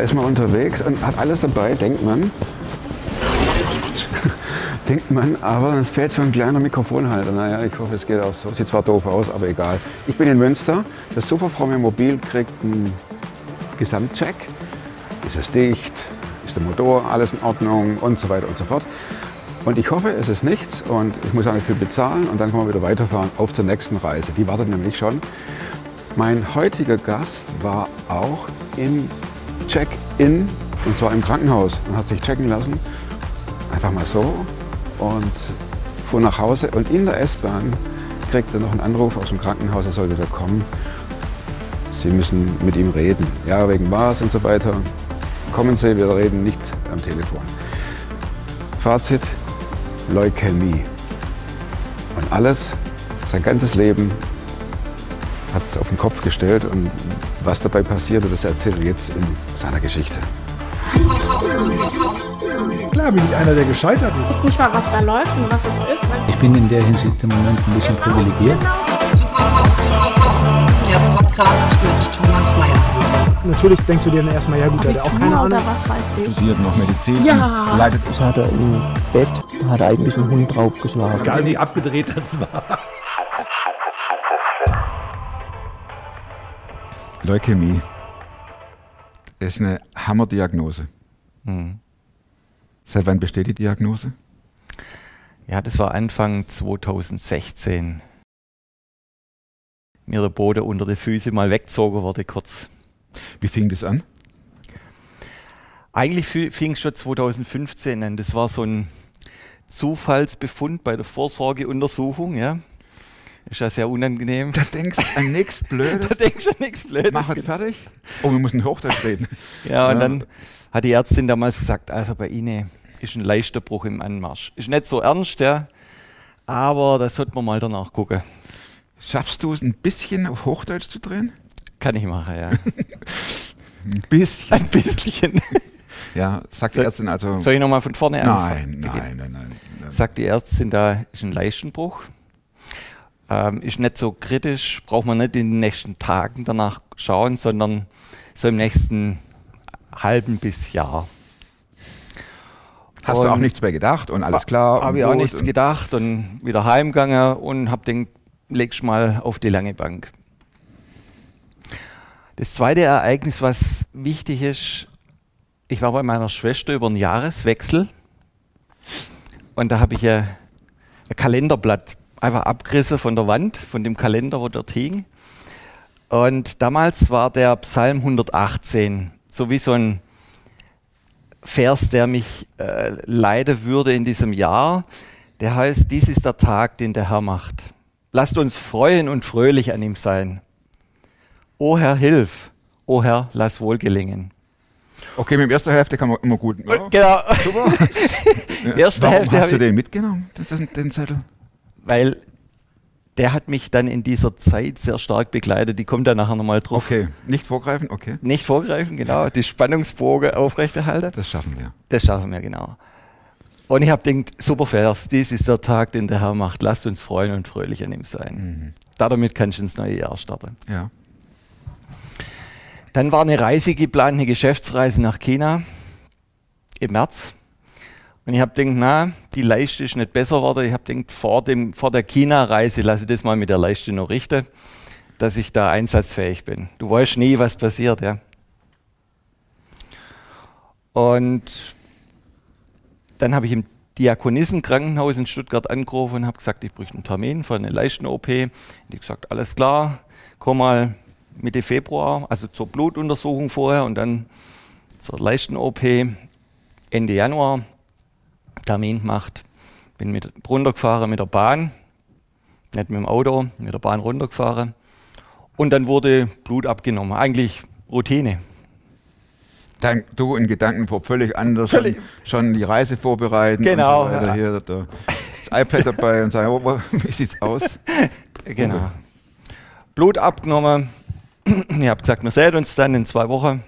ist man unterwegs und hat alles dabei, denkt man. denkt man, aber es fehlt so ein kleiner Mikrofonhalter. Naja, ich hoffe, es geht auch so. Sieht zwar doof aus, aber egal. Ich bin in Münster. Das Superfrau Mobil kriegt einen Gesamtcheck. Ist es dicht? Ist der Motor alles in Ordnung? Und so weiter und so fort. Und ich hoffe, es ist nichts und ich muss auch nicht viel bezahlen und dann können wir wieder weiterfahren auf zur nächsten Reise. Die wartet nämlich schon. Mein heutiger Gast war auch im Check-in und zwar im Krankenhaus und hat sich checken lassen. Einfach mal so und fuhr nach Hause und in der S-Bahn kriegte er noch einen Anruf aus dem Krankenhaus, er soll wieder kommen. Sie müssen mit ihm reden. Ja, wegen was und so weiter. Kommen Sie, wir reden nicht am Telefon. Fazit, Leukämie. Und alles, sein ganzes Leben hat es auf den Kopf gestellt und was dabei passierte, das erzählt er jetzt in seiner Geschichte. Klar bin ich einer, der gescheitert ist. Ich weiß nicht mal, was da läuft und was es ist. Ich bin in der Hinsicht im Moment ein bisschen privilegiert. Der Podcast mit Thomas Mayer. Natürlich denkst du dir dann erstmal, ja gut, der hat auch keine Ahnung. oder was weiß ich. studiert noch Medizin, Ja. leitet Das hat er im Bett, hat er eigentlich einen Hund draufgeschlagen. Egal wie abgedreht das war. Leukämie. Das ist eine Hammerdiagnose. Seit wann besteht die Diagnose? Ja, das war Anfang 2016. Mir der Boden unter die Füße mal weggezogen wurde kurz. Wie fing das an? Eigentlich fing es schon 2015 an. Das war so ein Zufallsbefund bei der Vorsorgeuntersuchung. Ja. Ist ja sehr unangenehm. Da denkst du an nichts Blödes. Da denkst du nichts Blödes. Mach es fertig. Oh, wir müssen Hochdeutsch reden. Ja, und Ja. dann hat die Ärztin damals gesagt, also bei Ihnen ist ein leichter Bruch im Anmarsch. Ist nicht so ernst, ja, aber das sollte man mal danach gucken. Schaffst du es ein bisschen auf Hochdeutsch zu drehen? Kann ich machen, ja. Ein bisschen. Ein bisschen. Ja, sagt die Soll- Ärztin also. Soll ich nochmal von vorne Nein, anfangen? nein, nein, nein. Sagt die Ärztin, da ist ein Leistenbruch. Ähm, ist nicht so kritisch, braucht man nicht in den nächsten Tagen danach schauen, sondern so im nächsten halben bis Jahr. Hast du auch Und- nichts mehr gedacht und alles klar? Habe und ich auch nichts und- gedacht und wieder heimgegangen und habe den legst mal auf die lange Bank. Das zweite Ereignis, was wichtig ist, ich war bei meiner Schwester über einen Jahreswechsel und da habe ich ein, ein Kalenderblatt einfach abgerissen von der Wand, von dem Kalender, wo dort hing. Und damals war der Psalm 118, so wie so ein Vers, der mich äh, leiden würde in diesem Jahr. Der heißt, dies ist der Tag, den der Herr macht. Lasst uns freuen und fröhlich an ihm sein. O Herr, hilf. O Herr, lass wohl gelingen. Okay, mit der ersten Hälfte kann man immer gut. Ja, Genau. super. Erste Warum Hälfte hast du den mitgenommen, den, den Zettel? Weil der hat mich dann in dieser Zeit sehr stark begleitet. Die kommt da nachher nochmal drauf. Okay, nicht vorgreifen, okay. Nicht vorgreifen, genau. Die Spannungsbogen aufrechterhalten. Das schaffen wir. Das schaffen wir, genau. Und ich habe gedacht, super Vers, dies ist der Tag, den der Herr macht. Lasst uns freuen und fröhlich an ihm sein. Damit kannst du ins neue Jahr starten. Ja. Dann war eine Reise geplant, eine Geschäftsreise nach China im März. Und ich habe gedacht, na, die Leiste ist nicht besser geworden. Ich habe gedacht, vor, dem, vor der China-Reise lasse ich das mal mit der Leiste noch richten, dass ich da einsatzfähig bin. Du weißt nie, was passiert, ja. Und dann habe ich im Diakonissenkrankenhaus in Stuttgart angerufen und habe gesagt, ich bräuchte einen Termin für eine Leisten-OP. Die gesagt, alles klar, komm mal Mitte Februar, also zur Blutuntersuchung vorher und dann zur Leisten-OP Ende Januar. Termin gemacht. Bin mit runtergefahren mit der Bahn, nicht mit dem Auto, mit der Bahn runtergefahren. Und dann wurde Blut abgenommen. Eigentlich Routine. Dann du in Gedanken vor völlig anders Völlig- Schon, schon die Reise vorbereiten Genau, und so weiter. Hier der, das iPad dabei und sagen, oh, wo- wie sieht's aus? Genau. Blut abgenommen. Ich habe gesagt, wir sehen uns dann in zwei Wochen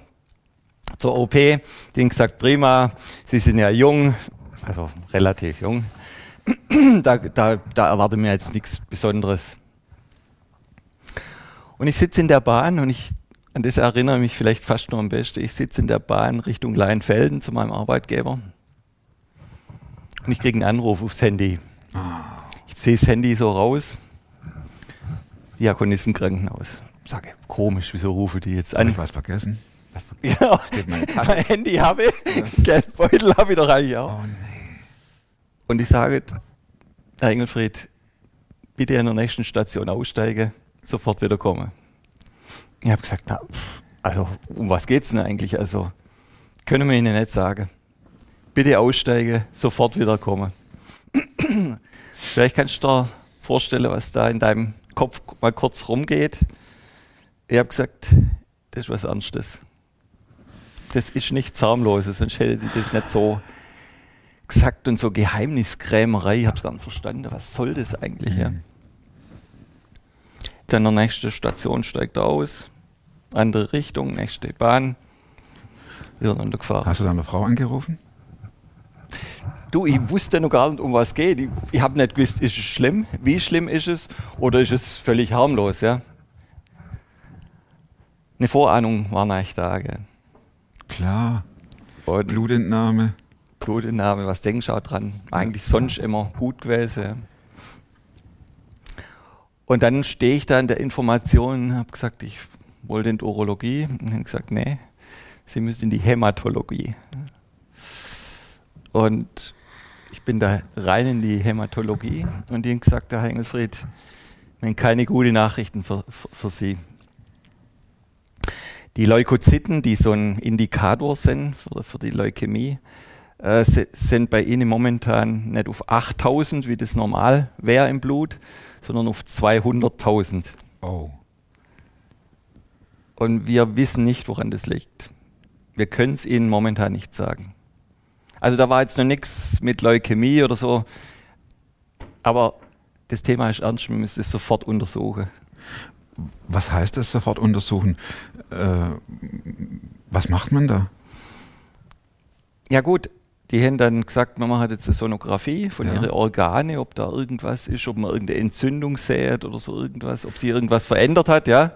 zur OP. Die haben gesagt, prima, Sie sind ja jung, also relativ jung. Da, da, da erwarte mir jetzt nichts Besonderes. Und ich sitze in der Bahn und ich an das erinnere ich mich vielleicht fast noch am besten. Ich sitze in der Bahn Richtung Leinfelden zu meinem Arbeitgeber und ich kriege einen Anruf aufs Handy. Ich ziehe das Handy so raus. Diakonistenkrankenhaus. Sage, komisch, wieso rufe die jetzt an? ich was vergessen? Ja, meine Tasche. mein Handy habe ich, Geldbeutel habe ich doch eigentlich auch. Oh nee. Und ich sage, Herr Engelfried, bitte an der nächsten Station aussteigen, sofort wieder kommen. Ich habe gesagt, na, also um was geht's denn eigentlich? Also können wir Ihnen nicht sagen. Bitte aussteigen, sofort wieder kommen. Vielleicht kannst du dir vorstellen, was da in deinem Kopf mal kurz rumgeht. Ich habe gesagt, das ist was Ernstes. Das ist nichts harmloses, sonst hätte ich das nicht so gesagt und so Geheimniskrämerei. Ich habe es gar nicht verstanden. Was soll das eigentlich? Ja? Dann der nächste Station steigt aus, andere Richtung, nächste Bahn, wieder runtergefahren. Hast du deine Frau angerufen? Du, ich wusste noch gar nicht, um was es geht. Ich, ich habe nicht gewusst, ist es schlimm, wie schlimm ist es oder ist es völlig harmlos, ja? Eine Vorahnung war nicht da, gell? Klar. Und Blutentnahme. Blutentnahme, was denkst du auch dran? Eigentlich sonst immer gut gewesen. Und dann stehe ich da in der Information, habe gesagt, ich wollte in die Urologie. Und dann gesagt, nee, Sie müssen in die Hämatologie. Und ich bin da rein in die Hämatologie und die haben gesagt, Herr Engelfried, wir haben keine guten Nachrichten für, für, für Sie. Die Leukozyten, die so ein Indikator sind für, für die Leukämie, äh, si- sind bei Ihnen momentan nicht auf 8000, wie das normal wäre im Blut, sondern auf 200.000. Oh. Und wir wissen nicht, woran das liegt. Wir können es Ihnen momentan nicht sagen. Also da war jetzt noch nichts mit Leukämie oder so, aber das Thema ist ernst, wir müssen es sofort untersuchen. Was heißt das sofort untersuchen? Äh, was macht man da? Ja gut, die haben dann gesagt, man macht jetzt eine Sonographie von Ja. ihren Organe, ob da irgendwas ist, ob man irgendeine Entzündung sät oder so irgendwas, ob sie irgendwas verändert hat, ja.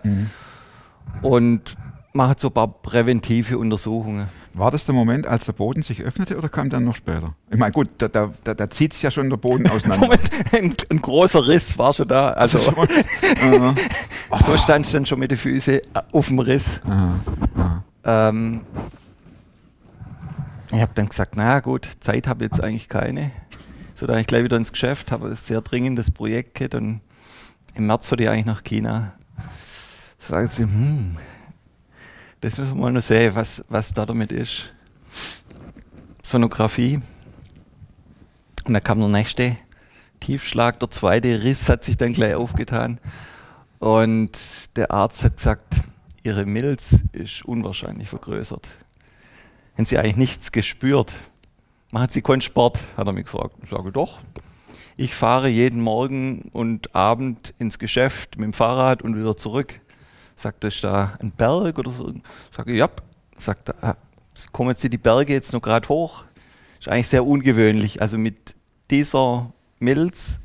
Und macht so ein paar präventive Untersuchungen. War das der Moment, als der Boden sich öffnete oder kam dann noch später? Ich meine, gut, da, da, da, da zieht es ja schon der Boden auseinander. Moment, ein, ein großer Riss war schon da. Also schon mal- Aha. so stand ich dann schon mit den Füßen äh, auf dem Riss. Aha. Aha. Ähm, ich habe dann gesagt, na gut, Zeit habe ich jetzt eigentlich keine. So, dann ich gleich wieder ins Geschäft, habe ein sehr dringendes Projekt gehabt und im März sollte ich eigentlich nach China. Sagen sie, hm, das müssen wir mal noch sehen, was, was da damit ist. Sonographie. Und dann kam der nächste Tiefschlag, der zweite Riss hat sich dann gleich aufgetan. Und der Arzt hat gesagt, ihre Milz ist unwahrscheinlich vergrößert. Haben Sie eigentlich nichts gespürt? Machen Sie keinen Sport? Hat er mich gefragt. Ich sage, doch. Ich fahre jeden Morgen und Abend ins Geschäft mit dem Fahrrad und wieder zurück. Sagt er, ist da ein Berg oder so? Sage ich, ja. Sagt er, ah, kommen Sie die Berge jetzt noch gerade hoch? Ist eigentlich sehr ungewöhnlich. Also mit dieser Milz,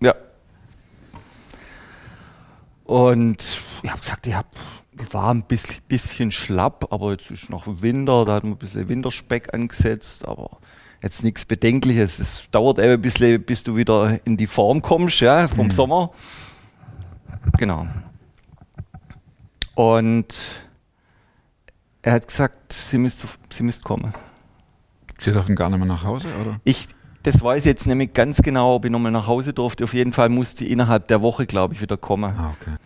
ja. Und ich habe gesagt, ich hab, ich war ein bisschen, bisschen schlapp, aber jetzt ist noch Winter, da hat man ein bisschen Winterspeck angesetzt, aber jetzt nichts Bedenkliches. Es dauert eben ein bisschen, bis du wieder in die Form kommst, ja, vom Sommer. Genau. Und er hat gesagt, sie müsst, sie müsst kommen. Sie dürfen gar nicht mehr nach Hause, oder? Ich, das weiß ich jetzt nämlich ganz genau, ob ich nochmal nach Hause durfte. Auf jeden Fall musste ich innerhalb der Woche, glaube ich, wieder kommen. Ah, okay.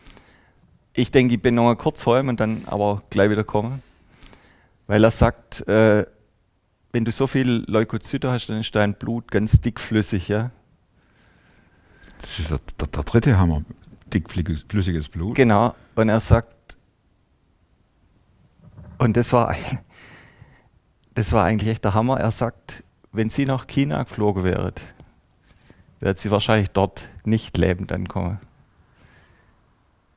Ich denke, ich bin noch mal kurz heim und dann aber gleich wieder kommen. Weil er sagt, äh, wenn du so viel Leukozyte hast, dann ist dein Blut ganz dickflüssig, ja. Das ist der, der, der dritte Hammer. Dickflüssiges flüssiges Blut. Genau. Und er sagt, und das war, ein- das war eigentlich echt der Hammer. Er sagt, wenn Sie nach China geflogen wäret, wäret Sie wahrscheinlich dort nicht lebend ankommen.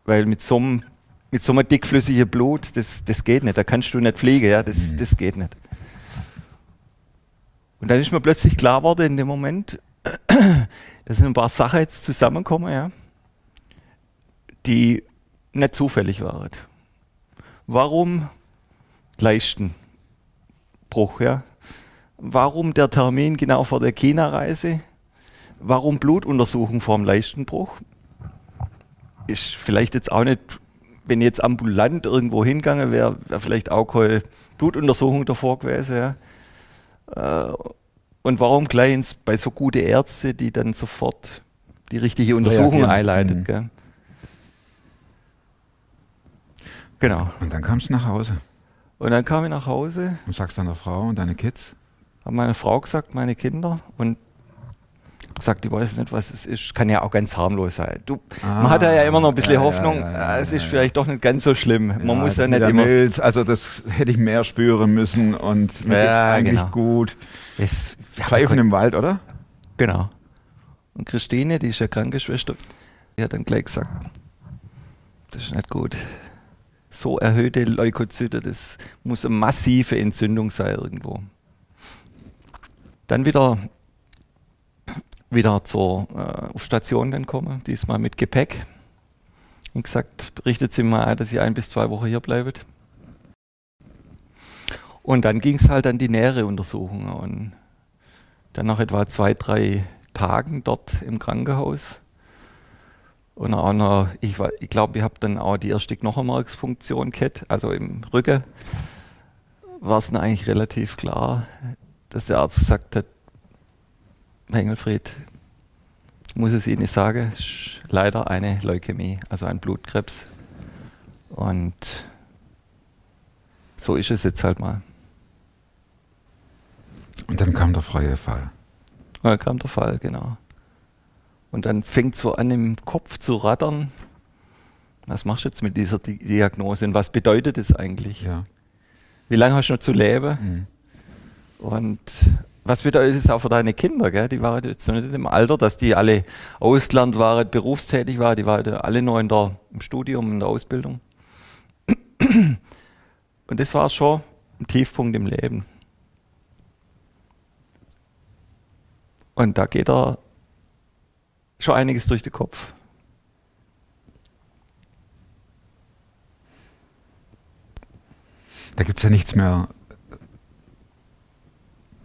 Weil mit so einem, mit so einem dickflüssigen Blut, das, das geht nicht. Da kannst du nicht fliegen, ja, das, Mhm. das geht nicht. Und dann ist mir plötzlich klar geworden in dem Moment, da sind ein paar Sachen jetzt zusammengekommen, ja, die nicht zufällig waren. Warum Leistenbruch? Ja? Warum der Termin genau vor der China-Reise? Warum Blutuntersuchung vor dem Leistenbruch? Ist vielleicht jetzt auch nicht, wenn ich jetzt ambulant irgendwo hingegangen wäre, wäre vielleicht auch keine Blutuntersuchung davor gewesen. Ja? Äh, und warum gleich bei so gute Ärzte, die dann sofort die richtige Untersuchung Reagieren. einleitet? Mhm. Gell? Genau. Und dann kamst du nach Hause Und dann kam ich nach Hause, und sagst deiner Frau und deine Kids. habe meine Frau gesagt, meine Kinder und gesagt, ich weiß nicht, was es ist. Kann ja auch ganz harmlos sein. Du, man Ah, hat ja immer noch ein bisschen ja, Hoffnung, ja, ja, es ist vielleicht doch nicht ganz so schlimm. Man muss ja nicht immer. Milz, also das hätte ich mehr spüren müssen und mir Ja, eigentlich genau. gut. Es, ja, Pfeifen im Wald, oder? Genau. Und Christine, die ist ja Krankenschwester, die hat dann gleich gesagt, das ist nicht gut. So erhöhte Leukozyte, das muss eine massive Entzündung sein irgendwo. Dann wieder, wieder zur äh, Station dann kommen, diesmal mit Gepäck. Und gesagt, berichtet sie mal ein, dass ihr ein bis zwei Wochen hier bleibt. Und dann ging es halt an die nähere Untersuchung. Und dann nach etwa zwei, drei Tagen dort im Krankenhaus. Und auch noch, ich, ich glaube, ich habe dann auch die erste Knochenmarksfunktion gehabt, also im Rücken. War es dann eigentlich relativ klar, dass der Arzt gesagt hat, Herr Engelfried, muss es Ihnen sagen, ist leider eine Leukämie, also ein Blutkrebs. Und so ist es jetzt halt mal. Und dann kam der freie Fall. Und dann kam der Fall, genau. Und dann fängt so an im Kopf zu rattern. Was machst du jetzt mit dieser Di Diagnose und was bedeutet es eigentlich? Ja. Wie lange hast du noch zu leben? Mhm. Und was bedeutet es auch für deine Kinder? Gell? Die waren jetzt noch nicht im Alter, dass die alle Ausland waren, berufstätig waren. Die waren alle noch in der, im Studium, in der Ausbildung. Und das war schon ein Tiefpunkt im Leben. Und da geht er schon einiges durch den Kopf. Da gibt es ja nichts mehr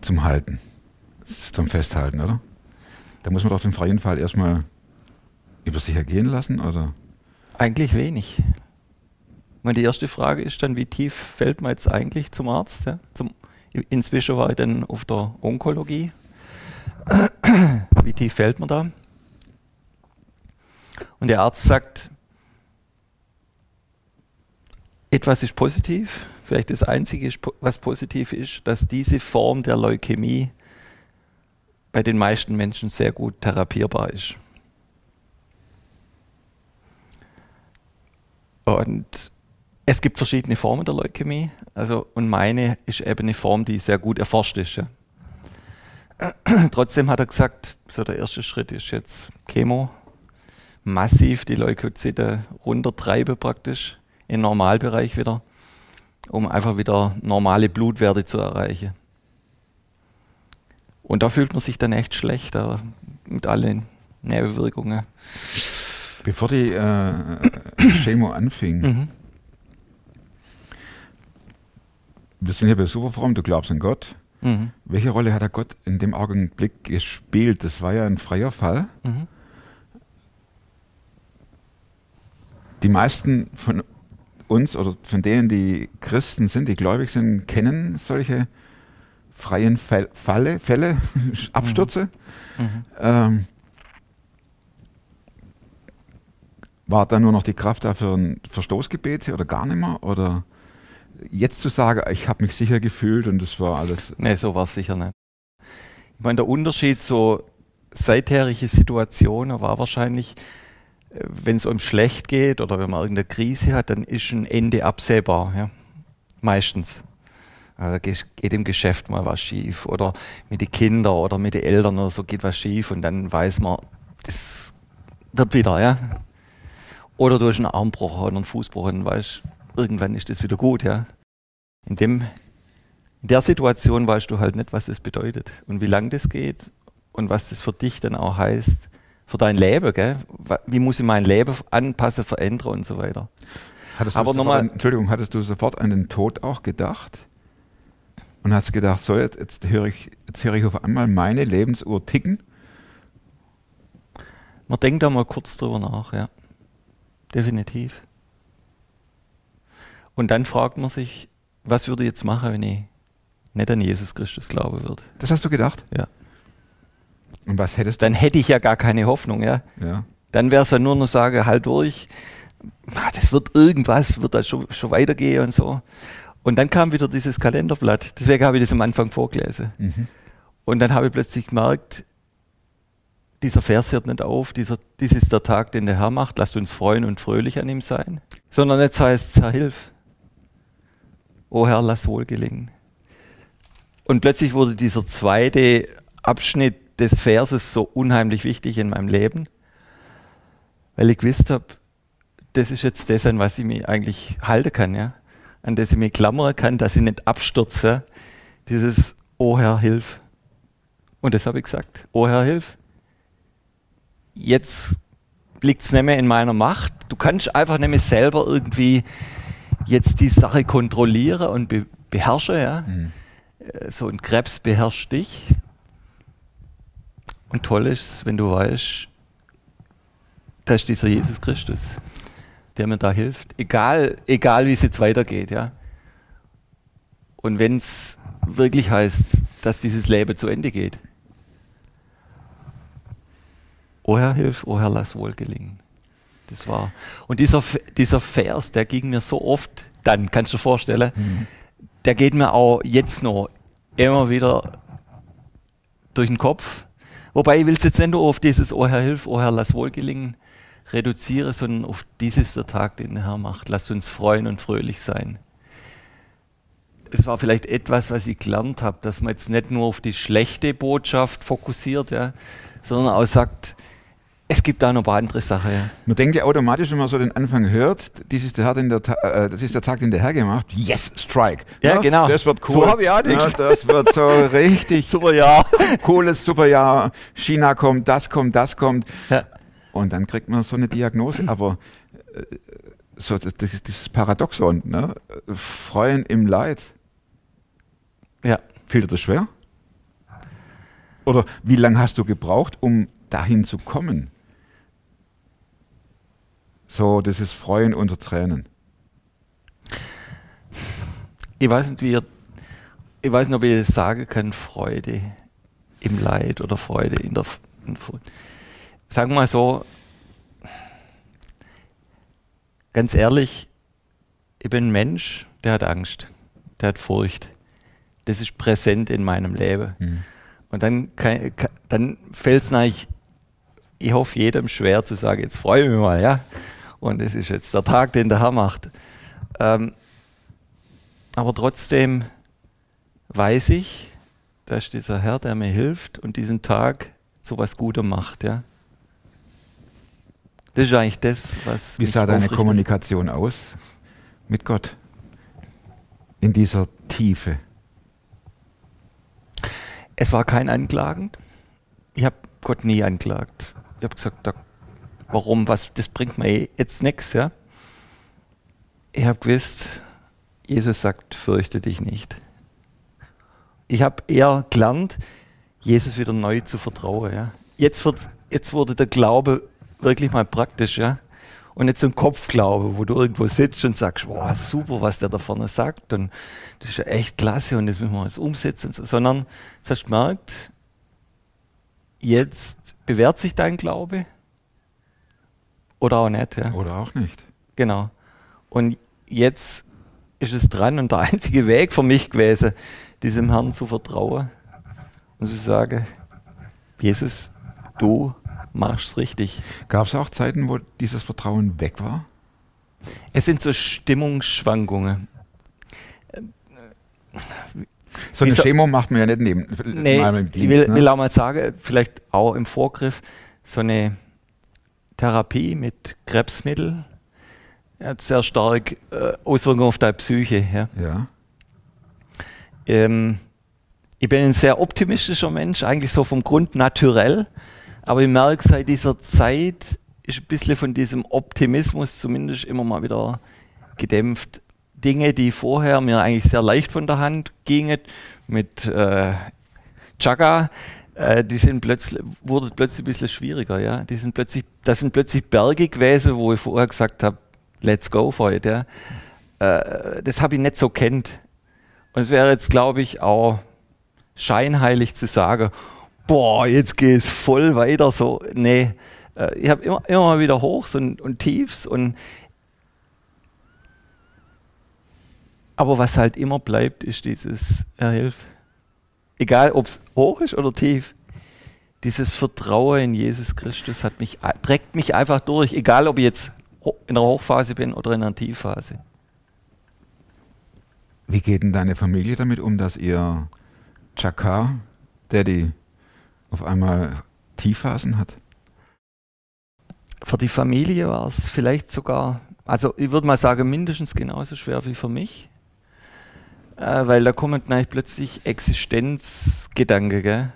zum Halten, zum Festhalten, oder? Da muss man doch den freien Fall erstmal über sich ergehen lassen, oder? Eigentlich wenig. Meine, die erste Frage ist dann, wie tief fällt man jetzt eigentlich zum Arzt? Ja? Zum, inzwischen war ich dann auf der Onkologie. wie tief fällt man da? Und der Arzt sagt, etwas ist positiv. Vielleicht das Einzige, was positiv ist, dass diese Form der Leukämie bei den meisten Menschen sehr gut therapierbar ist. Und es gibt verschiedene Formen der Leukämie. Also, und meine ist eben eine Form, die sehr gut erforscht ist. Ja. Trotzdem hat er gesagt, so der erste Schritt ist jetzt Chemo, massiv die Leukozyte runtertreiben praktisch in den Normalbereich wieder, um einfach wieder normale Blutwerte zu erreichen. Und da fühlt man sich dann echt schlecht mit allen Nebenwirkungen. Bevor die äh, Chemo anfing, Mhm. wir sind hier bei Superform, du glaubst an Gott. Mhm. Welche Rolle hat der Gott in dem Augenblick gespielt? Das war ja ein freier Fall. Mhm. Die meisten von uns oder von denen, die Christen sind, die gläubig sind, kennen solche freien Fall, Falle, Fälle, Abstürze. Mhm. Ähm, war da nur noch die Kraft da für ein Verstoßgebet oder gar nicht mehr? Oder jetzt zu sagen, ich habe mich sicher gefühlt und das war alles. Nee, so war es sicher nicht. Ich meine, der Unterschied so seitherige Situationen war wahrscheinlich, wenn es um schlecht geht oder wenn man irgendeine Krise hat, dann ist ein Ende absehbar. Ja? Meistens. Also geht, geht im Geschäft mal was schief oder mit den Kindern oder mit den Eltern oder so geht was schief und dann weiß man, das wird wieder, ja. Oder durch einen Armbruch oder einen Fußbruch und weißt, irgendwann ist das wieder gut, ja. In dem in der Situation weißt du halt nicht, was das bedeutet und wie lang das geht und was das für dich dann auch heißt, für dein Leben, gell? Wie muss ich mein Leben anpassen, verändern und so weiter. Hattest Aber du noch mal- sofort, Entschuldigung, hattest du sofort an den Tod auch gedacht? Und hast gedacht, so jetzt, jetzt höre ich, jetzt höre ich auf einmal meine Lebensuhr ticken? Man denkt da mal kurz drüber nach, ja. Definitiv. Und dann fragt man sich, was würde ich jetzt machen, wenn ich nicht an Jesus Christus glauben würde? Das hast du gedacht? Ja. Und was hättest du? Dann hätte ich ja gar keine Hoffnung, ja. Ja. Dann wäre es ja nur noch sagen, halt durch, ah, das wird irgendwas, wird da schon, schon weitergehen und so. Und dann kam wieder dieses Kalenderblatt. Deswegen habe ich das am Anfang vorgelesen. Mhm. Und dann habe ich plötzlich gemerkt, dieser Vers hört nicht auf, dieser, dies ist der Tag, den der Herr macht, lasst uns freuen und fröhlich an ihm sein. Sondern jetzt heißt es, Herr, hilf. O Herr, lass wohl gelingen. Und plötzlich wurde dieser zweite Abschnitt des Verses so unheimlich wichtig in meinem Leben, weil ich gewusst habe, das ist jetzt das, an was ich mich eigentlich halten kann, ja? an das ich mich klammern kann, dass ich nicht abstürze. Dieses O Herr, hilf. Und das habe ich gesagt. O Herr, hilf. Jetzt liegt es nicht mehr in meiner Macht. Du kannst einfach nicht mehr selber irgendwie jetzt die Sache kontrollieren und be beherrschen. Ja? Mhm. Äh, So ein Krebs beherrscht dich. Und toll ist, wenn du weißt, da ist dieser Jesus Christus, der mir da hilft. Egal, egal wie es jetzt weitergeht. Ja? Und wenn es wirklich heißt, dass dieses Leben zu Ende geht. O Herr, hilf, o Herr, lass wohl gelingen. Das war. Und dieser, dieser Vers, der ging mir so oft, dann kannst du dir vorstellen, der geht mir auch jetzt noch immer wieder durch den Kopf. Wobei ich will es jetzt nicht nur auf dieses O Herr, hilf, o Herr, lass wohl gelingen reduziere, sondern auf dieses der Tag, den der Herr macht. Lasst uns freuen und fröhlich sein. Es war vielleicht etwas, was ich gelernt habe, dass man jetzt nicht nur auf die schlechte Botschaft fokussiert, ja, sondern auch sagt, es gibt da noch ein paar andere Sachen. Ja. Man denkt ja automatisch, wenn man so den Anfang hört, dies ist der, Herr, den der, Ta- äh, das ist der Tag, den der Herr gemacht. Yes, Strike. Ja, genau. Das wird cool. So hab ich auch ja, gedacht. Das wird so richtig Super, ja. cooles Superjahr. China kommt, das kommt, das kommt. ja. Und dann kriegt man so eine Diagnose. Aber äh, so, das, das ist dieses Paradoxon. Ne? Freuen im Leid. Ja. Fiel dir das schwer? Oder wie lange hast du gebraucht, um dahin zu kommen? So, das ist Freuen unter Tränen. Ich weiß nicht, wie ihr, ich weiß nicht, ob ich das sagen kann, Freude im Leid oder Freude in der, in Sagen wir mal so, ganz ehrlich, ich bin ein Mensch, der hat Angst, der hat Furcht. Das ist präsent in meinem Leben. Hm. Und dann, kann, dann fällt es eigentlich, ich hoffe, jedem schwer zu sagen, jetzt freue ich mich mal, ja. Und es ist jetzt der Tag, den der Herr macht. Ähm, aber trotzdem weiß ich, da ist dieser Herr, der mir hilft und diesen Tag zu was Gutem macht, ja. Das ist eigentlich das, was. Wie sah deine. Kommunikation aus mit Gott? In dieser Tiefe. Es war kein Anklagen. Ich habe Gott nie anklagt. Ich habe gesagt, da, warum, was, das bringt mir jetzt nichts, ja. Ich habe gewusst, Jesus sagt, fürchte dich nicht. Ich habe eher gelernt, Jesus wieder neu zu vertrauen, ja. Jetzt, wird, jetzt wurde der Glaube wirklich mal praktisch, ja. Und nicht so ein Kopfglaube, wo du irgendwo sitzt und sagst, wow, super, was der da vorne sagt und das ist ja echt klasse und das müssen wir jetzt umsetzen, so. sondern jetzt hast du gemerkt, jetzt bewährt sich dein Glaube oder auch nicht, ja. Oder auch nicht. Genau. Und jetzt ist es dran und der einzige Weg für mich gewesen, diesem Herrn zu vertrauen und zu sagen, Jesus, du machst richtig. Gab es auch Zeiten, wo dieses Vertrauen weg war? Es sind so Stimmungsschwankungen. So eine so- Chemo macht man ja nicht neben. Nee, ich will, ne? will auch mal sagen, vielleicht auch im Vorgriff, so eine Therapie mit Krebsmittel hat sehr stark äh, Auswirkungen auf deine Psyche. Ja. Ja. Ähm, ich bin ein sehr optimistischer Mensch, eigentlich so vom Grund naturell, aber ich merke seit dieser Zeit, ist ein bisschen von diesem Optimismus zumindest immer mal wieder gedämpft. Dinge, die vorher mir eigentlich sehr leicht von der Hand gingen, mit äh, Chaka, äh, die sind plötzlich, wurde plötzlich ein bisschen schwieriger, ja. Die sind plötzlich, das sind plötzlich Berge gewesen, wo ich vorher gesagt habe, let's go for it, ja. Äh, das habe ich nicht so kennt. Und es wäre jetzt, glaube ich, auch scheinheilig zu sagen, boah, jetzt geht es voll weiter so. Nee, äh, ich habe immer, immer mal wieder Hochs und, und Tiefs und aber was halt immer bleibt, ist dieses Erhilf. Egal, ob es hoch ist oder tief. Dieses Vertrauen in Jesus Christus hat mich, trägt mich einfach durch, egal ob ich jetzt in der Hochphase bin oder in einer Tiefphase. Wie geht denn deine Familie damit um, dass ihr Chaka, Daddy, auf einmal Tiefphasen hat? Für die Familie war es vielleicht sogar, also ich würde mal sagen, mindestens genauso schwer wie für mich. Äh, weil da kommen dann plötzlich Existenzgedanken. Gell?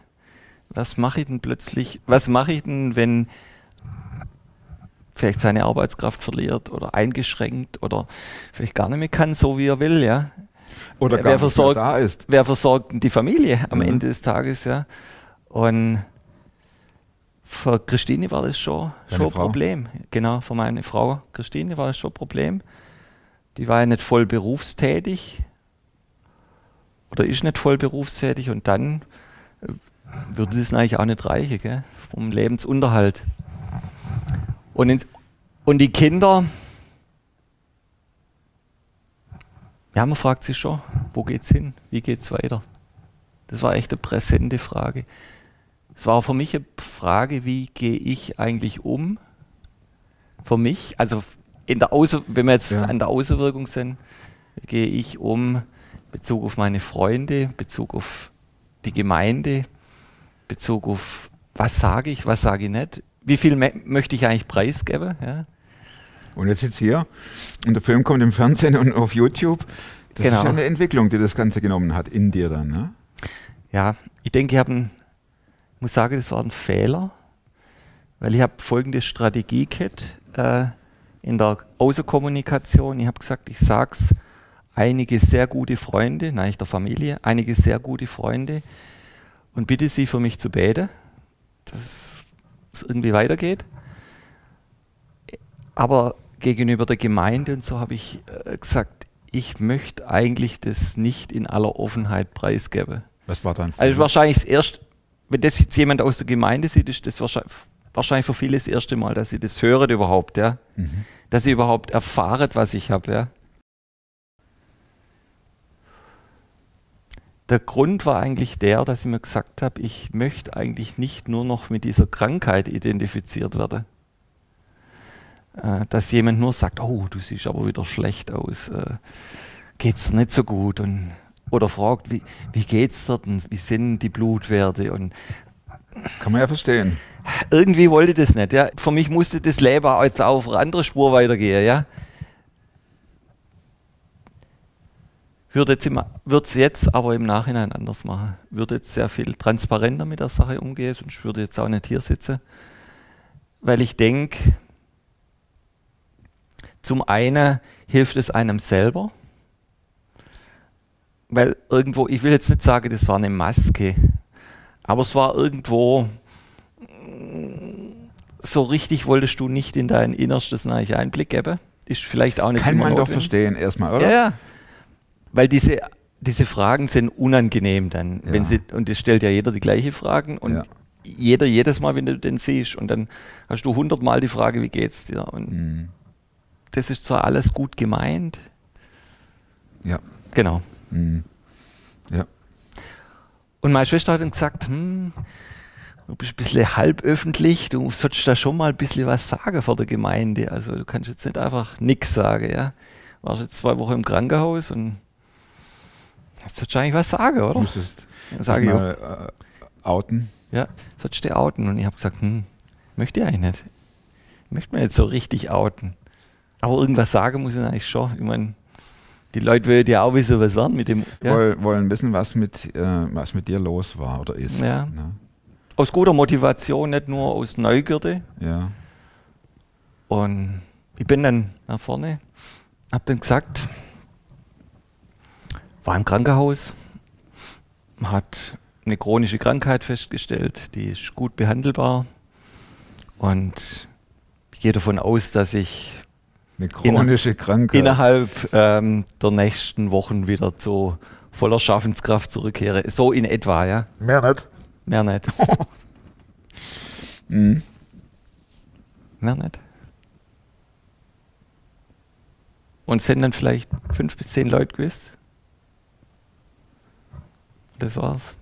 Was mache ich denn plötzlich, was mache ich denn, wenn vielleicht seine Arbeitskraft verliert oder eingeschränkt oder vielleicht gar nicht mehr kann, so wie er will, ja. Oder wer gar versorgt, nicht mehr da ist. Wer versorgt denn die Familie am Mhm. Ende des Tages, ja? Und für Christine war das schon, Deine schon ein Frau? Problem. Genau, für meine Frau Christine war das schon ein Problem. Die war ja nicht voll berufstätig oder ist nicht voll berufstätig und dann äh, würde das eigentlich auch nicht reichen, gell? vom Lebensunterhalt. Und, ins, und die Kinder, ja, man fragt sich schon, wo geht's hin? Wie geht's weiter? Das war echt eine präsente Frage. Es war für mich eine Frage, wie gehe ich eigentlich um? Für mich, also in der Außer, wenn wir jetzt Ja. an der Außenwirkung sind, gehe ich um Bezug auf meine Freunde, Bezug auf die Gemeinde, in Bezug auf was sage ich, was sage ich nicht, wie viel möchte ich eigentlich preisgeben? Ja? Und jetzt sitzt hier und der Film kommt im Fernsehen und auf YouTube. Das Genau. ist ja eine Entwicklung, die das Ganze genommen hat in dir dann. Ne? Ja, ich denke, ich habe ein, muss sagen, das war ein Fehler, weil ich habe folgende Strategie gehabt äh, in der Außenkommunikation. Ich habe gesagt, ich sag's einige sehr gute Freunde, nein, ich der Familie, einige sehr gute Freunde und bitte sie für mich zu beten, dass es irgendwie weitergeht. Aber gegenüber der Gemeinde und so habe ich äh, gesagt, ich möchte eigentlich das nicht in aller Offenheit preisgeben. Was war dann? Also wahrscheinlich das erste, wenn das jetzt jemand aus der Gemeinde sieht, ist das wahrscheinlich, wahrscheinlich für viele das erste Mal, dass sie das hören überhaupt, ja. Mhm. Dass sie überhaupt erfahren, was ich habe, ja. Der Grund war eigentlich der, dass ich mir gesagt habe, ich möchte eigentlich nicht nur noch mit dieser Krankheit identifiziert werden. Äh, dass jemand nur sagt, oh, du siehst aber wieder schlecht aus, äh, geht's dir nicht so gut und oder fragt, wie, wie geht's dir denn, wie sind die Blutwerte und Kann man ja verstehen. irgendwie wollte ich das nicht. Ja. Für mich musste das Leben auch jetzt auf eine andere Spur weitergehen. Ja. Würde jetzt würde es jetzt aber im Nachhinein anders machen. Würde jetzt sehr viel transparenter mit der Sache umgehen, sonst würde jetzt auch nicht hier sitzen. Weil ich denke, zum einen hilft es einem selber, weil irgendwo, ich will jetzt nicht sagen, das war eine Maske, aber es war irgendwo, mm, so richtig wolltest du nicht in dein Innerstes eigentlich Einblick geben. Ist vielleicht auch nicht Kann man doch verstehen erstmal, oder? Ja, ja. Weil diese, diese Fragen sind unangenehm dann. Wenn Ja. sie, und es stellt ja jeder die gleiche Fragen und Ja. jeder jedes Mal, wenn du den siehst. Und dann hast du hundertmal die Frage, wie geht's dir? Und Mhm. das ist zwar alles gut gemeint. Ja. Genau. Mhm. Ja. Und meine Schwester hat dann gesagt, hm, du bist ein bisschen halböffentlich, du solltest da schon mal ein bisschen was sagen vor der Gemeinde. Also du kannst jetzt nicht einfach nichts sagen, ja. Warst jetzt zwei Wochen im Krankenhaus und jetzt solltest du eigentlich was sagen, oder? Müsstest Dann sage ich, ja, mal äh, outen. ja, solltest du outen. Und ich habe gesagt, hm, möchte ich eigentlich nicht. Ich möchte mir nicht so richtig outen. Aber irgendwas sagen muss ich eigentlich schon. Ich meine, die Leute wollen ja auch wissen, was war mit dem. Ja. Woll, wollen wissen, was mit, äh, was mit dir los war oder ist. Ja. Ne? Aus guter Motivation, nicht nur aus Neugierde. ja. Und ich bin dann nach vorne, habe dann gesagt, war im Krankenhaus, hat eine chronische Krankheit festgestellt, die ist gut behandelbar. Und ich gehe davon aus, dass ich Eine chronische Krankheit. innerhalb ähm, der nächsten Wochen wieder zu voller Schaffenskraft zurückkehre. So in etwa, ja. Mehr nicht. Mehr nicht. Mhm. Mehr nicht. Und sind dann vielleicht fünf bis zehn Leute gewesen. Das war's.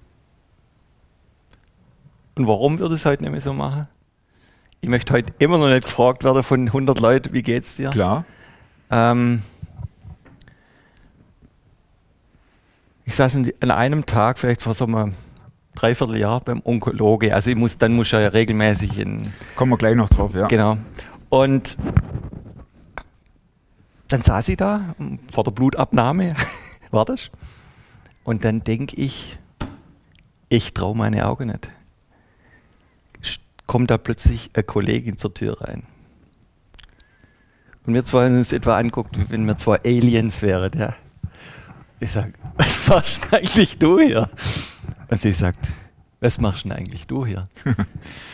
Und warum würde ich es heute nicht mehr so machen? Ich möchte heute immer noch nicht gefragt werden von 100 Leuten, wie geht's dir? Klar. Ähm, ich saß an einem Tag, vielleicht vor so einem Dreivierteljahr beim Onkologe. Also ich muss, dann muss ich ja regelmäßig in, Kommen wir gleich noch drauf, ja. Genau. Und dann saß ich da vor der Blutabnahme, war das? Und dann denke ich, ich traue meine Augen nicht. Kommt da plötzlich eine Kollegin zur Tür rein. Und wir zwei uns etwa anguckt, wie wenn wir zwei Aliens wären. Ja. Ich sage, was machst denn eigentlich du hier? Und sie sagt, was machst denn eigentlich du hier?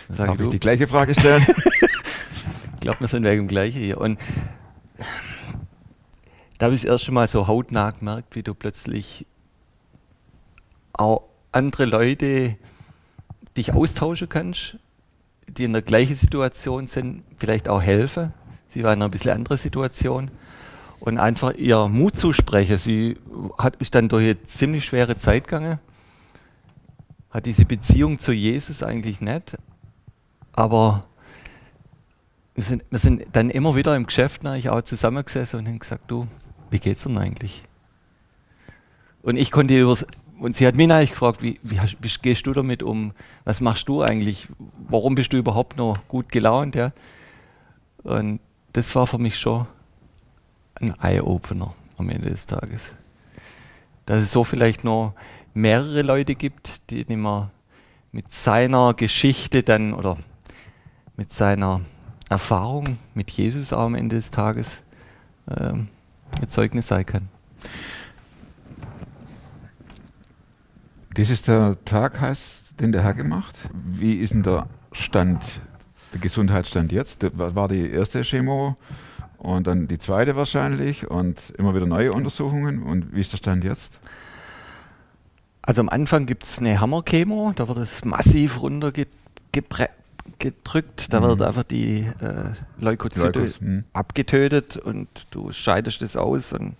Darf ich "Du, die gleiche Frage stellen? ich glaube, wir sind wegen dem Gleichen hier. Und da habe ich das erste Mal so hautnah gemerkt, wie du plötzlich auch andere Leute dich austauschen kannst, die in der gleichen Situation sind, vielleicht auch helfen. Sie war in einer bisschen anderen Situation. Und einfach ihr Mut zusprechen. Sie hat ist dann durch eine ziemlich schwere Zeit gegangen, hat diese Beziehung zu Jesus eigentlich nicht, aber wir sind, wir sind dann immer wieder im Geschäft eigentlich auch zusammengesessen und haben gesagt, du, wie geht's denn eigentlich? Und ich konnte ihr übers und sie hat mich eigentlich gefragt, wie, wie hast, bist, gehst du damit um? Was machst du eigentlich? Warum bist du überhaupt noch gut gelaunt? Ja? Und das war für mich schon ein Eye-Opener am Ende des Tages. Dass es so vielleicht noch mehrere Leute gibt, die mehr mit seiner Geschichte dann oder mit seiner Erfahrung mit Jesus auch am Ende des Tages ähm, Zeugnis sein kann. Das ist der Tag, heißt, den der Herr gemacht. Wie ist denn der Stand, der Gesundheitsstand jetzt? Das war die erste Chemo und dann die zweite wahrscheinlich und immer wieder neue Untersuchungen. Und wie ist der Stand jetzt? Also am Anfang gibt es eine Hammerchemo, da wird es massiv runtergedrückt, da Mhm. wird einfach die äh, Leukozyte Leukos, mhm. abgetötet und du scheidest das aus und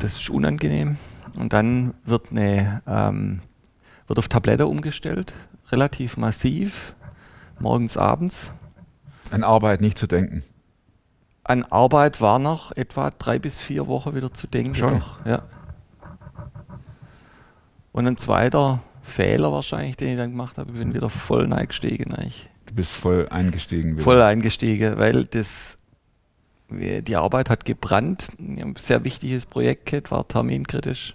das ist unangenehm. Und dann wird eine ähm, wird auf Tablette umgestellt, relativ massiv, morgens, abends. An Arbeit nicht zu denken. An Arbeit war noch etwa drei bis vier Wochen wieder zu denken. Schon? Noch, ja. Und ein zweiter Fehler wahrscheinlich, den ich dann gemacht habe, ich bin wieder voll eingestiegen. Eigentlich. Du bist voll eingestiegen. wieder. Voll eingestiegen, weil das, die Arbeit hat gebrannt. Ein sehr wichtiges Projekt war terminkritisch.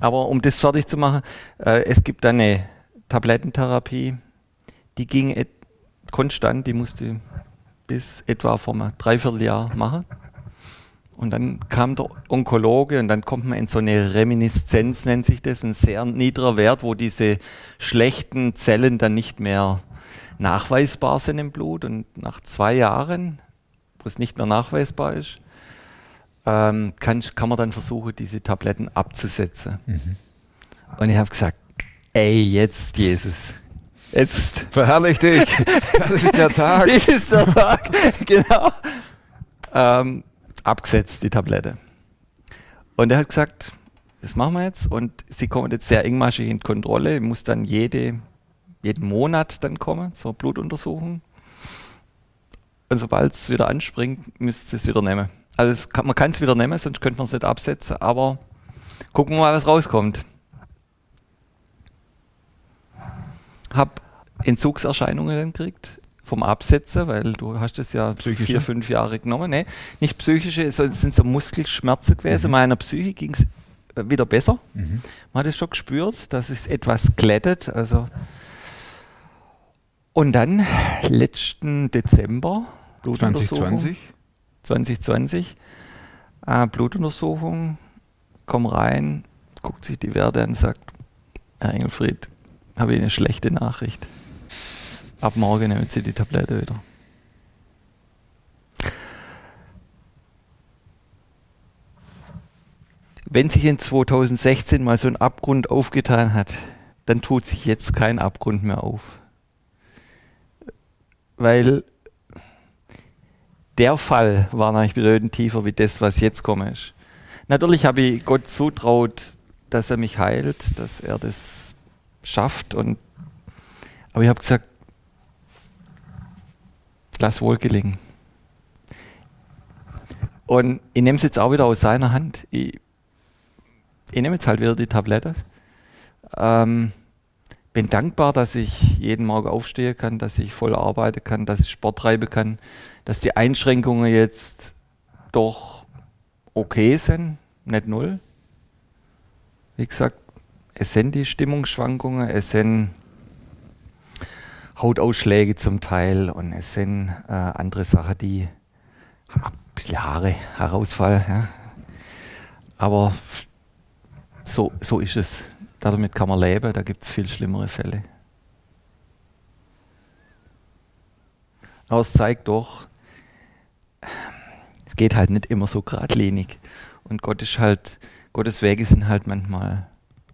Aber um das fertig zu machen, äh, es gibt eine Tablettentherapie, die ging konstant, die musste bis etwa vor einem Dreivierteljahr machen. Und dann kam der Onkologe und dann kommt man in so eine Reminiszenz, nennt sich das, ein sehr niedriger Wert, wo diese schlechten Zellen dann nicht mehr nachweisbar sind im Blut. Und nach zwei Jahren, wo es nicht mehr nachweisbar ist, ähm, kann, kann man dann versuchen, diese Tabletten abzusetzen. Und ich habe gesagt, ey, jetzt Jesus. Jetzt. Verherrlich dich. Das ist der Tag. Das ist der Tag, genau. Ähm, abgesetzt, die Tablette. Und er hat gesagt, das machen wir jetzt. Und sie kommen jetzt sehr engmaschig in Kontrolle. Ich muss dann jede, jeden Monat dann kommen zur Blutuntersuchung. Und sobald es wieder anspringt, müsst ihr es wieder nehmen. Also kann, man kann es wieder nehmen, sonst könnte man es nicht absetzen. Aber gucken wir mal, was rauskommt. Hab Entzugserscheinungen gekriegt vom Absetzen, weil du hast es ja Psychische? vier, fünf Jahre genommen. Nee, nicht psychische, es sind so Muskelschmerzen gewesen. Meiner Psyche ging es wieder besser. Mhm. Man hat es schon gespürt, dass es etwas glättet. Also Und dann letzten Dezember, Blutuntersuchung. 2020? 2020, äh, Blutuntersuchung, komm rein, guckt sich die Werte an und sagt, Herr Engelfried, habe ich eine schlechte Nachricht. Ab morgen nehmen Sie die Tablette wieder. Wenn sich in 2016 mal so ein Abgrund aufgetan hat, dann tut sich jetzt kein Abgrund mehr auf. Weil der Fall war natürlich bedeutend tiefer wie das, was jetzt komme ist. Natürlich habe ich Gott zutraut, dass er mich heilt, dass er das schafft. Und, aber ich habe gesagt, lass wohl gelingen. Und ich nehme es jetzt auch wieder aus seiner Hand. Ich, ich nehme jetzt halt wieder die Tablette. Ähm, bin dankbar, dass ich jeden Morgen aufstehen kann, dass ich voll arbeiten kann, dass ich Sport treiben kann, dass die Einschränkungen jetzt doch okay sind, nicht null. Wie gesagt, es sind die Stimmungsschwankungen, es sind Hautausschläge zum Teil und es sind äh, andere Sachen, die ein bisschen Haare, Haarausfall. Ja. Aber so, so ist es. Damit kann man leben, da gibt es viel schlimmere Fälle. Aber es zeigt doch, es geht halt nicht immer so geradlinig. Und Gott ist halt, Gottes Wege sind halt manchmal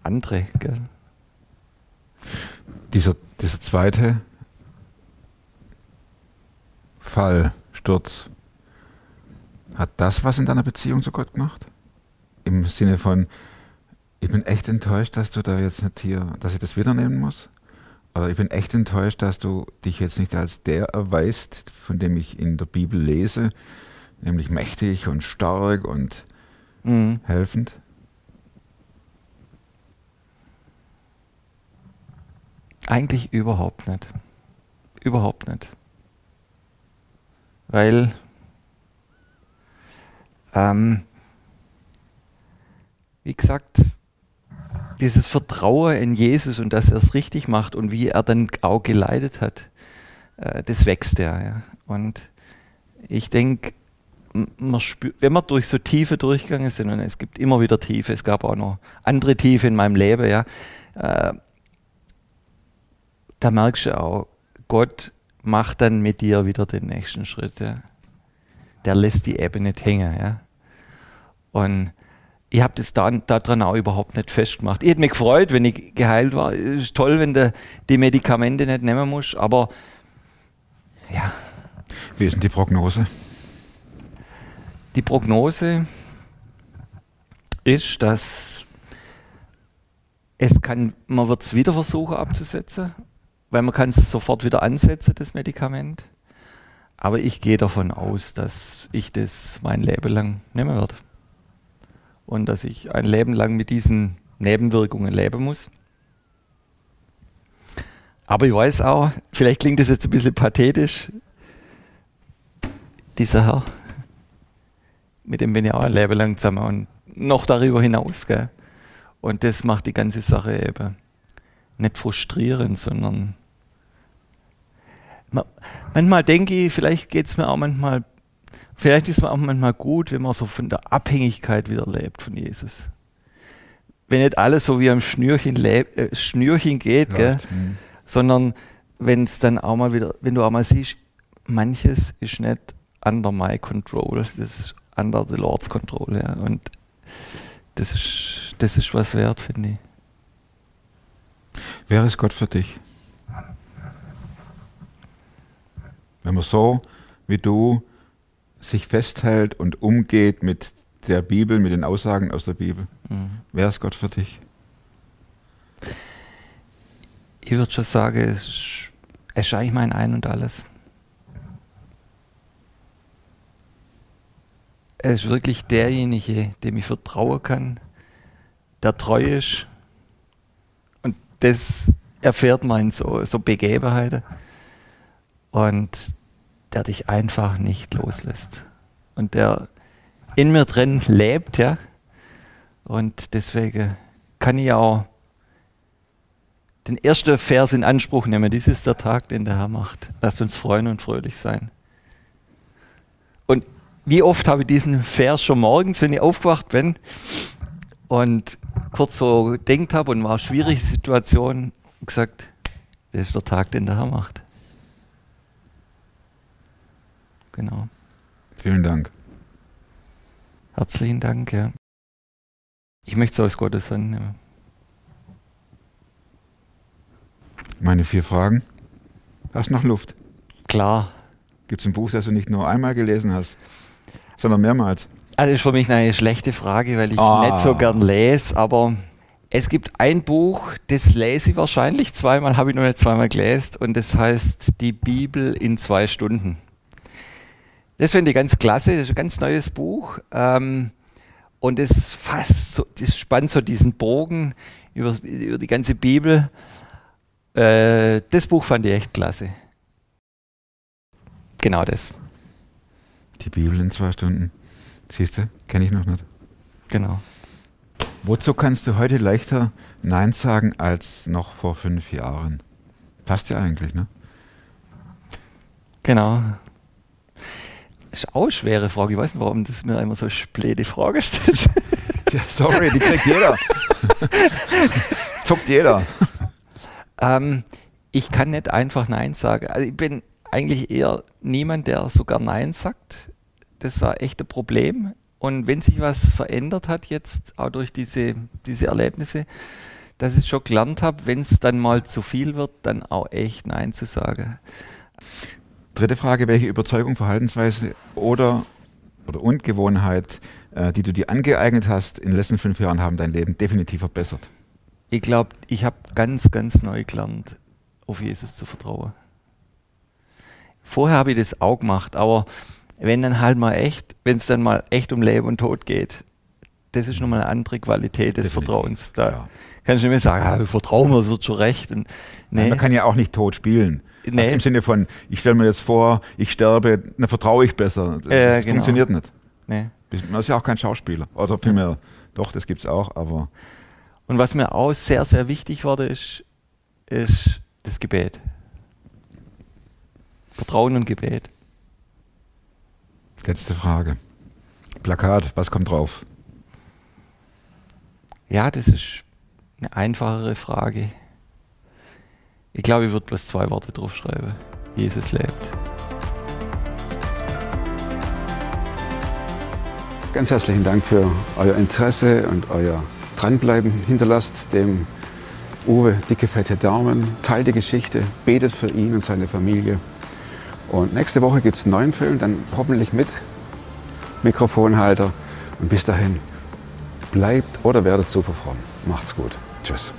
andere. Gell? Dieser, dieser zweite Fall, Sturz, hat das was in deiner Beziehung zu Gott gemacht? Im Sinne von, ich bin echt enttäuscht, dass du da jetzt nicht hier, dass ich das wieder nehmen muss? Oder ich bin echt enttäuscht, dass du dich jetzt nicht als der erweist, von dem ich in der Bibel lese, nämlich mächtig und stark und mhm. helfend? Eigentlich überhaupt nicht. Überhaupt nicht. Weil ähm, wie gesagt, dieses Vertrauen in Jesus und dass er es richtig macht und wie er dann auch geleitet hat, äh, das wächst ja. ja. Und ich denke, wenn wir durch so Tiefe durchgegangen sind, und es gibt immer wieder Tiefe, es gab auch noch andere Tiefe in meinem Leben, ja, äh, da merkst du auch, Gott macht dann mit dir wieder den nächsten Schritt. Ja. Der lässt die Ebbe nicht hängen. Ja. Und ich habe das da, daran auch überhaupt nicht festgemacht. Ich hätte mich gefreut, wenn ich geheilt war. Es ist toll, wenn du die Medikamente nicht nehmen musst, aber ja. Wie ist denn die Prognose? Die Prognose ist, dass es kann, man wird es wieder versuchen abzusetzen, weil man kann es sofort wieder ansetzen, das Medikament. Aber ich gehe davon aus, dass ich das mein Leben lang nehmen werde und dass ich ein Leben lang mit diesen Nebenwirkungen leben muss. Aber ich weiß auch, vielleicht klingt das jetzt ein bisschen pathetisch, dieser Herr, mit dem bin ich auch ein Leben lang zusammen und noch darüber hinaus. Gell? Und das macht die ganze Sache eben nicht frustrierend, sondern manchmal denke ich, vielleicht geht es mir auch manchmal Vielleicht ist es auch manchmal gut, wenn man so von der Abhängigkeit wieder lebt von Jesus. Wenn nicht alles so wie am Schnürchen, äh, Schnürchen geht, gell, mhm. sondern wenn es dann auch mal wieder, wenn du auch mal siehst, manches ist nicht under my control, das ist under the Lord's control, ja. Und das ist, das ist was wert, finde ich. Wer ist Gott für dich? Wenn man so wie du sich festhält und umgeht mit der Bibel, mit den Aussagen aus der Bibel. Mhm. Wer ist Gott für dich? Ich würde schon sagen, es ist eigentlich mein Ein und Alles. Er ist wirklich derjenige, dem ich vertrauen kann, der treu ist. Und das erfährt man in so, so Begebenheiten. Und der dich einfach nicht loslässt. Und der in mir drin lebt, ja. Und deswegen kann ich auch den ersten Vers in Anspruch nehmen. Dies ist der Tag, den der Herr macht. Lasst uns freuen und fröhlich sein. Und wie oft habe ich diesen Vers schon morgens, wenn ich aufgewacht bin und kurz so gedenkt habe und war schwierige Situation, gesagt, das ist der Tag, den der Herr macht. Genau. Vielen Dank. Herzlichen Dank, ja. Ich möchte es aus Gottes Hand nehmen. Meine vier Fragen. Hast du noch Luft? Klar. Gibt es ein Buch, das du nicht nur einmal gelesen hast, sondern mehrmals? Also ist für mich eine schlechte Frage, weil ich Ah. nicht so gern lese, aber es gibt ein Buch, das lese ich wahrscheinlich zweimal, habe ich noch nicht zweimal gelesen und das heißt Die Bibel in zwei Stunden. Das finde ich ganz klasse, das ist ein ganz neues Buch ähm, und das fasst so, das spannt so diesen Bogen über, über die ganze Bibel. Äh, das Buch fand ich echt klasse. Genau das, Die Bibel in zwei Stunden. Siehst du, kenne ich noch nicht. genau. Wozu kannst du heute leichter Nein sagen als noch vor fünf Jahren? Passt ja eigentlich, ne? Genau. Ist auch eine schwere Frage. Ich weiß nicht, warum das mir immer so späte Frage stellt. Ja, sorry, die kriegt jeder. Zuckt jeder. ähm, ich kann nicht einfach Nein sagen. Also ich bin eigentlich eher niemand, der sogar Nein sagt. Das war echt ein Problem. Und wenn sich was verändert hat jetzt, auch durch diese, diese Erlebnisse, dass ich schon gelernt habe, wenn es dann mal zu viel wird, dann auch echt Nein zu sagen. Dritte Frage, welche Überzeugung, Verhaltensweise oder, oder und Gewohnheit, äh, die du dir angeeignet hast in den letzten fünf Jahren, haben dein Leben definitiv verbessert? Ich glaube, ich habe ganz, ganz neu gelernt, auf Jesus zu vertrauen. Vorher habe ich das auch gemacht, aber wenn dann halt mal echt, wenn es dann mal echt um Leben und Tod geht, das ist nochmal eine andere Qualität des Definitiv, Vertrauens. Da ja. kannst du nicht mehr sagen, ah, ich vertraue mir, es wird schon recht. Und, Nein, nee, man kann ja auch nicht tot spielen. Nee. Also Im Sinne von, ich stelle mir jetzt vor, ich sterbe, dann vertraue ich besser. Das, Äh, das genau. funktioniert nicht. nee. Man ist ja auch kein Schauspieler. Oder vielmehr, doch, das gibt es auch, aber Und was mir auch sehr, sehr wichtig wurde, ist, ist das Gebet. Vertrauen und Gebet. letzte Frage. Plakat, was kommt drauf? Ja, das ist eine einfachere Frage. Ich glaube, ich würde bloß zwei Worte draufschreiben. Jesus lebt. Ganz herzlichen Dank für euer Interesse und euer Dranbleiben. Hinterlasst dem Uwe dicke, fette Daumen, teilt die Geschichte, betet für ihn und seine Familie. Und nächste Woche gibt es einen neuen Film, dann hoffentlich mit Mikrofonhalter. Und bis dahin, bleibt oder werdet super fromm. Macht's gut. Tschüss.